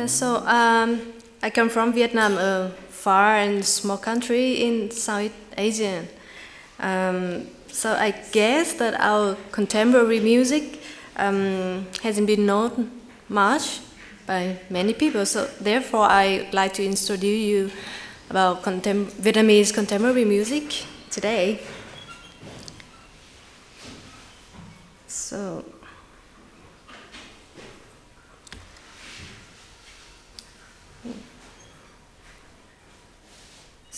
Yeah, so um, I come from Vietnam, a far and small country in South Asia. Um, so I guess that our contemporary music um, hasn't been known much by many people. So therefore, I would like to introduce you about contem Vietnamese contemporary music today. So.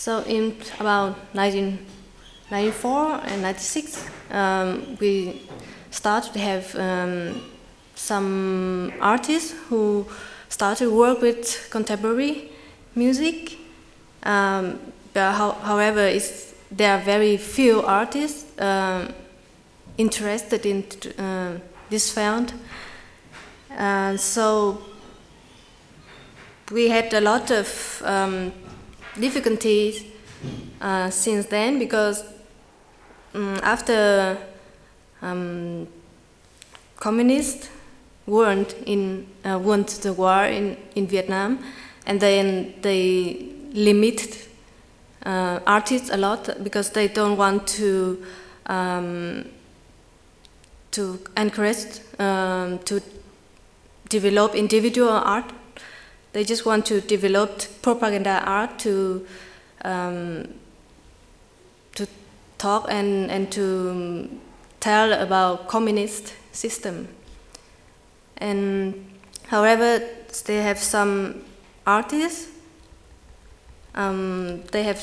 So in about 1994 and 96, um, we started to have um, some artists who started to work with contemporary music. Um, but how, however, there are very few artists um, interested in uh, this field. Uh, so we had a lot of um, difficulties uh, since then because um, after um, communists won in uh, won the war in, in Vietnam, and then they limited uh, artists a lot because they don't want to um, to encourage um, to develop individual art they just want to develop propaganda art to um, to talk and, and to tell about communist system. And however, they have some artists. Um, they have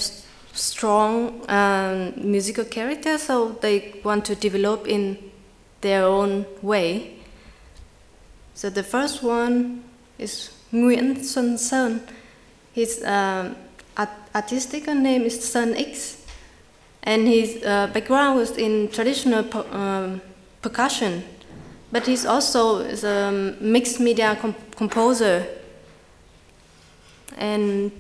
strong um, musical character, so they want to develop in their own way. So the first one is Nguyễn Xuân Sơn. His um, artistic name is Sun X, and his uh, background was in traditional um, percussion, but he's also a mixed media comp composer. And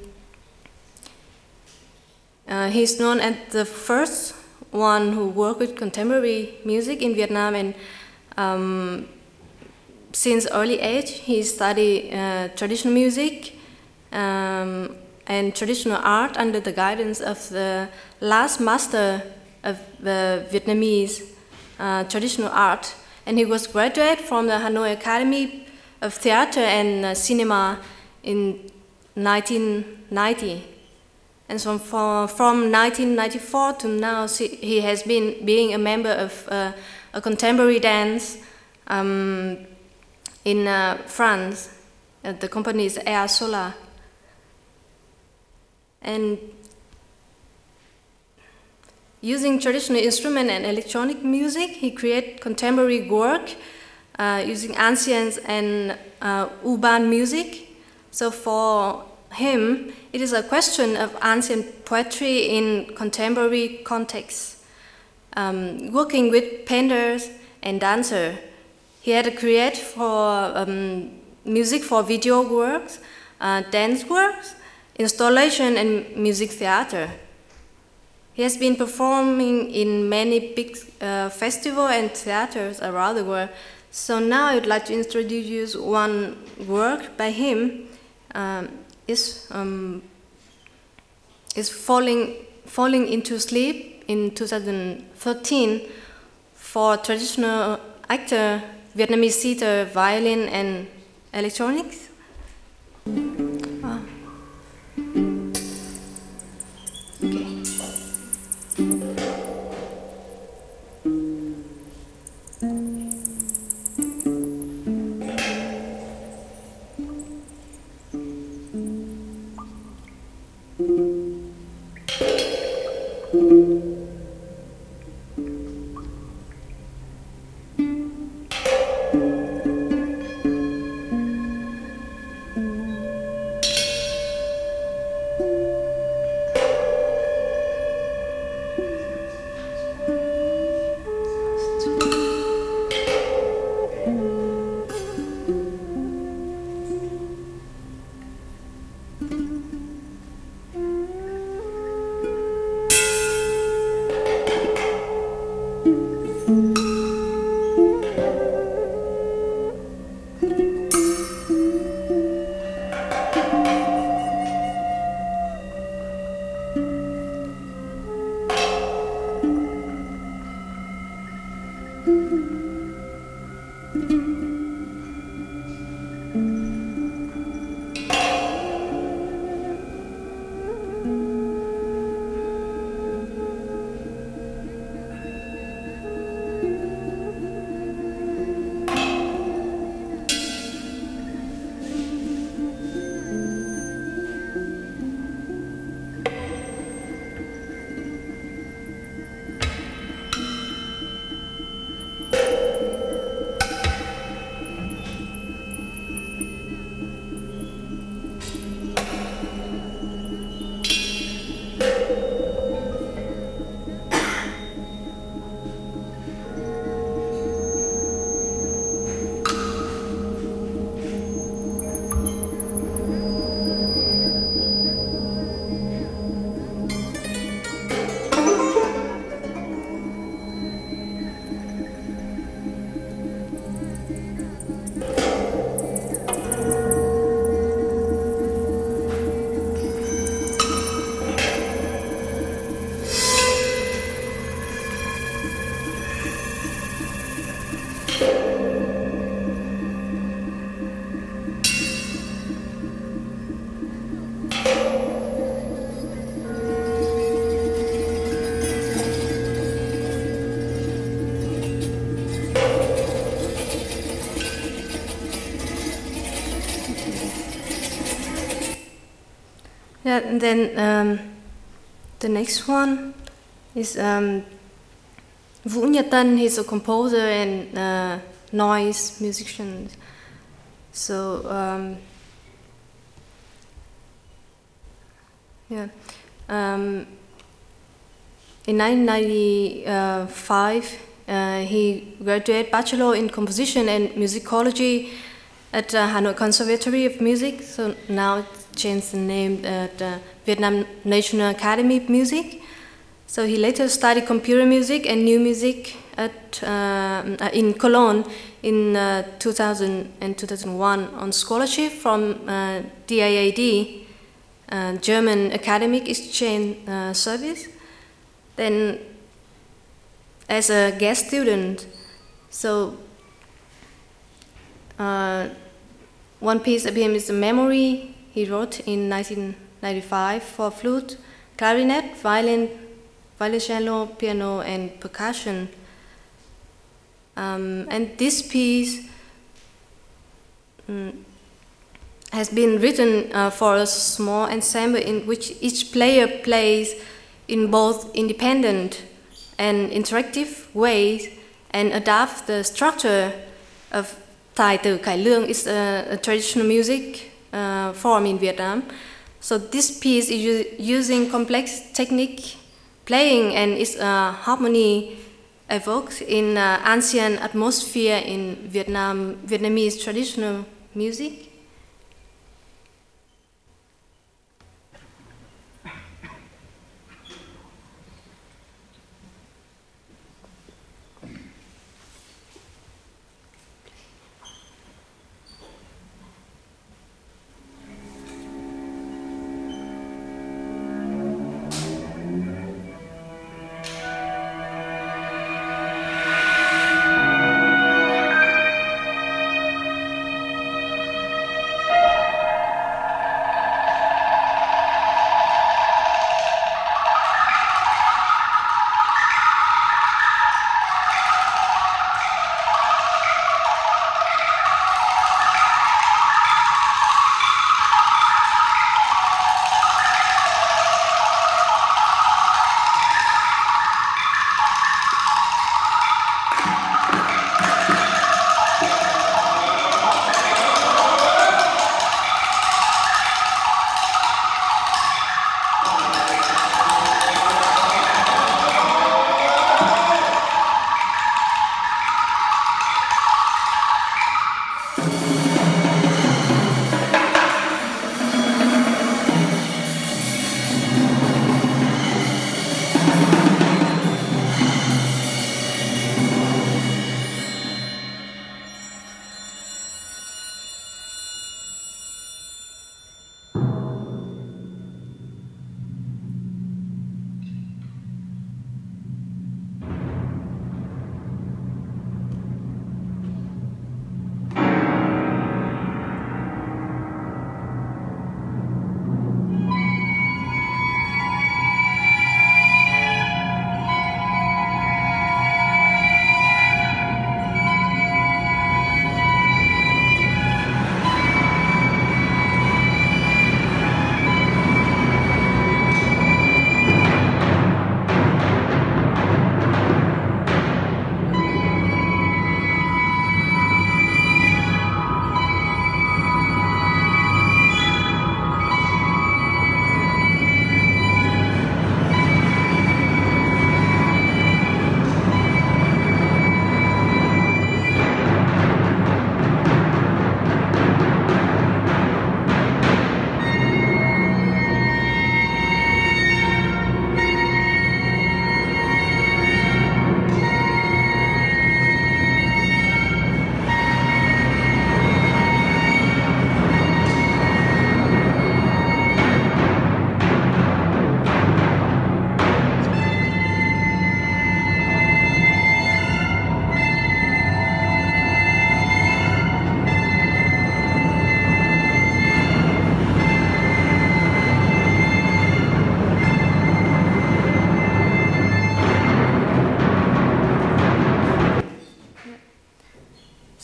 uh, he's known as the first one who worked with contemporary music in Vietnam and um, since early age, he studied uh, traditional music um, and traditional art under the guidance of the last master of the Vietnamese uh, traditional art. And he was graduate from the Hanoi Academy of Theater and uh, Cinema in 1990. And so from, from 1994 to now, he has been being a member of uh, a contemporary dance um, in uh, France, uh, the company is Ea Sola. And using traditional instrument and electronic music, he created contemporary work uh, using ancient and uh, urban music. So for him, it is a question of ancient poetry in contemporary context. Um, working with painters and dancers he had to create for um, music for video works, uh, dance works, installation, and music theater. He has been performing in many big uh, festivals and theaters around the world. So now I would like to introduce you one work by him. Um, is um, is falling falling into sleep in 2013 for traditional actor Vietnamese theater, violin, and electronics. Yeah, and then um, the next one is um, Vũ Tân. He's a composer and uh, noise musician. So um, yeah, um, in 1995 uh, he graduated bachelor in composition and musicology at uh, Hanoi Conservatory of Music. So now changed the name uh, Vietnam National Academy of Music. So he later studied computer music and new music at uh, in Cologne in uh, 2000 and 2001 on scholarship from uh, DAAD, uh, German Academic Exchange uh, Service. Then, as a guest student, so uh, one piece of him is a memory he wrote in 1995 for flute, clarinet, violin, violoncello, piano, and percussion. Um, and this piece um, has been written uh, for a small ensemble in which each player plays in both independent and interactive ways and adapt the structure of Tài tử Cải Lương is a, a traditional music uh, form in Vietnam. So this piece is using complex technique playing and its uh, harmony evoked in uh, ancient atmosphere in Vietnam Vietnamese traditional music.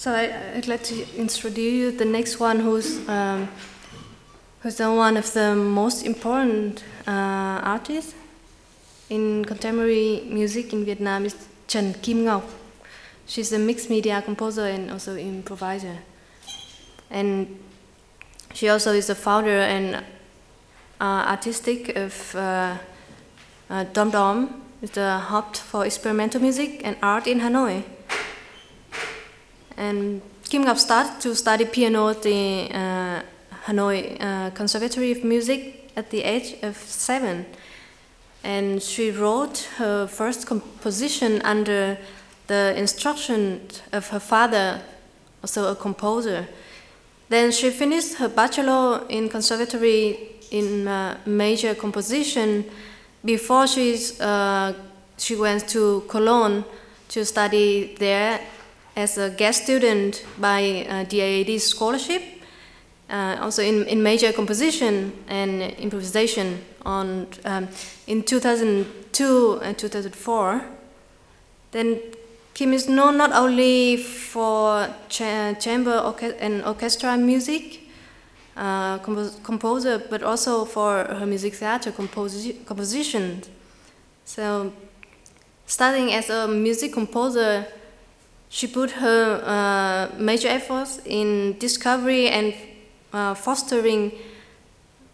So I, would like to introduce you the next one, who's um, who's one of the most important uh, artists in contemporary music in Vietnam is Trần Kim Ngọc. She's a mixed media composer and also improviser. And she also is the founder and uh, artistic of uh, uh, Dom Dom, the hub for experimental music and art in Hanoi. And Kim Ngọc started to study piano at the uh, Hanoi uh, Conservatory of Music at the age of seven. And she wrote her first composition under the instruction of her father, also a composer. Then she finished her bachelor in conservatory in uh, major composition before she's, uh, she went to Cologne to study there as a guest student by uh, DAAD scholarship, uh, also in, in major composition and improvisation on um, in 2002 and 2004. Then Kim is known not only for cha chamber and orchestra music, uh, composer, but also for her music theater composi composition. So, starting as a music composer, she put her uh, major efforts in discovery and uh, fostering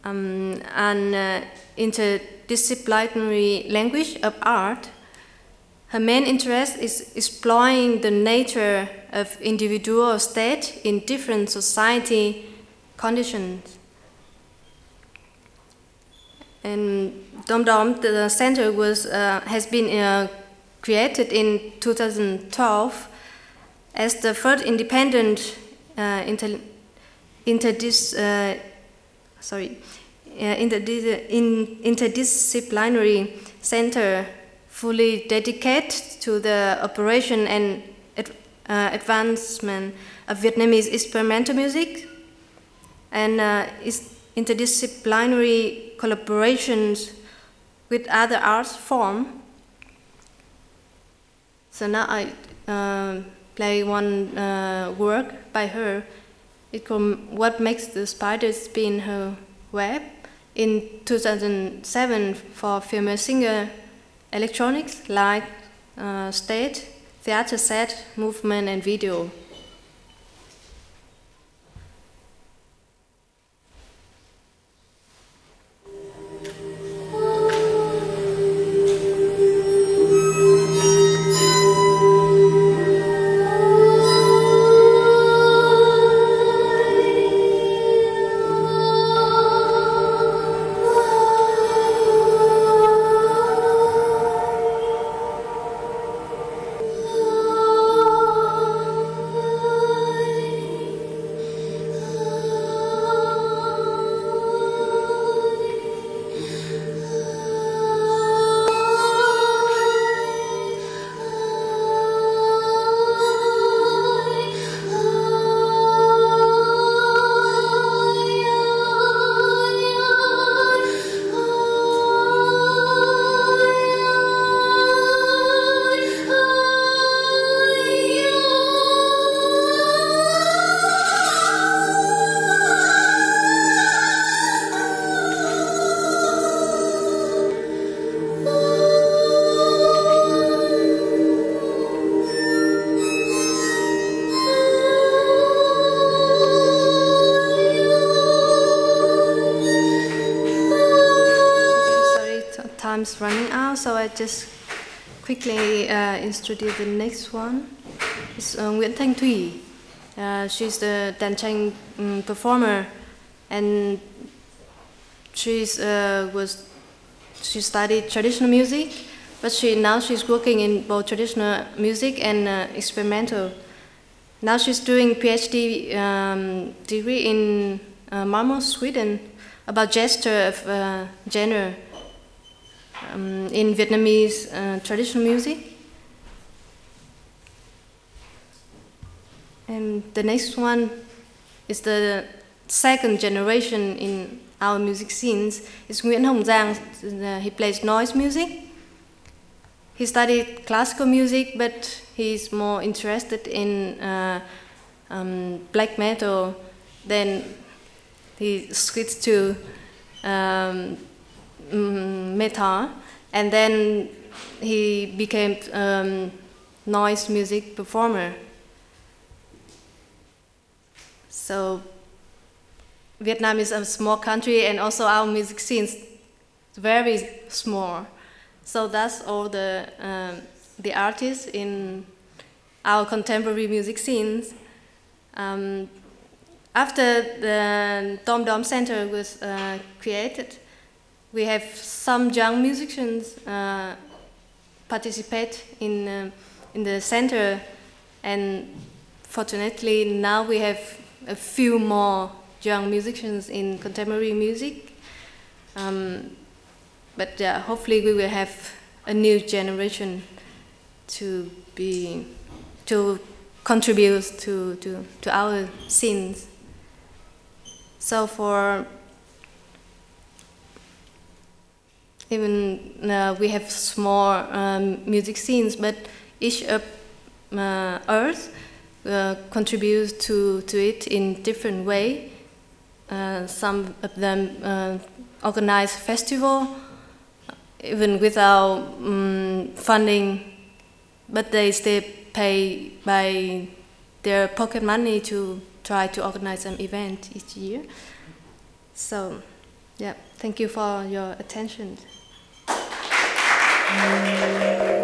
um, an uh, interdisciplinary language of art. Her main interest is exploring the nature of individual state in different society conditions. And Dom Dom, the center was, uh, has been uh, created in 2012 as the first independent uh, inter, interdis, uh, sorry, interdis, in, interdisciplinary center fully dedicated to the operation and uh, advancement of Vietnamese experimental music and uh, interdisciplinary collaborations with other arts form. So now I uh, play one uh, work by her. It called What Makes the Spider Spin Her Web in 2007 for female singer electronics like uh, stage, theater set, movement and video. Time's running out, so I just quickly uh, introduce the next one. It's uh, Nguyễn Thanh Thủy. Uh, she's the tranh um, performer, and she's uh, was she studied traditional music, but she now she's working in both traditional music and uh, experimental. Now she's doing PhD um, degree in uh, Malmö, Sweden, about gesture of uh, genre um, in Vietnamese uh, traditional music. And the next one is the second generation in our music scenes. It's Nguyễn Hồng Giang. Uh, he plays noise music. He studied classical music, but he's more interested in uh, um, black metal. Then he switched to um, mm, metal, and then he became um, noise music performer. So Vietnam is a small country, and also our music scene is very small. So that's all the um, the artists in our contemporary music scenes. Um, after the Tom Dom Center was uh, created, we have some young musicians uh, participate in uh, in the center, and fortunately now we have a few more young musicians in contemporary music. Um, but uh, hopefully we will have a new generation to be to contribute to, to, to our scenes. So for even uh, we have small um, music scenes, but each of uh, Earth uh, contributes to, to it in different way. Uh, some of them uh, organize festival, even without um, funding, but they still pay by their pocket money to try to organize an event each year. So, yeah, thank you for your attention. Thank you.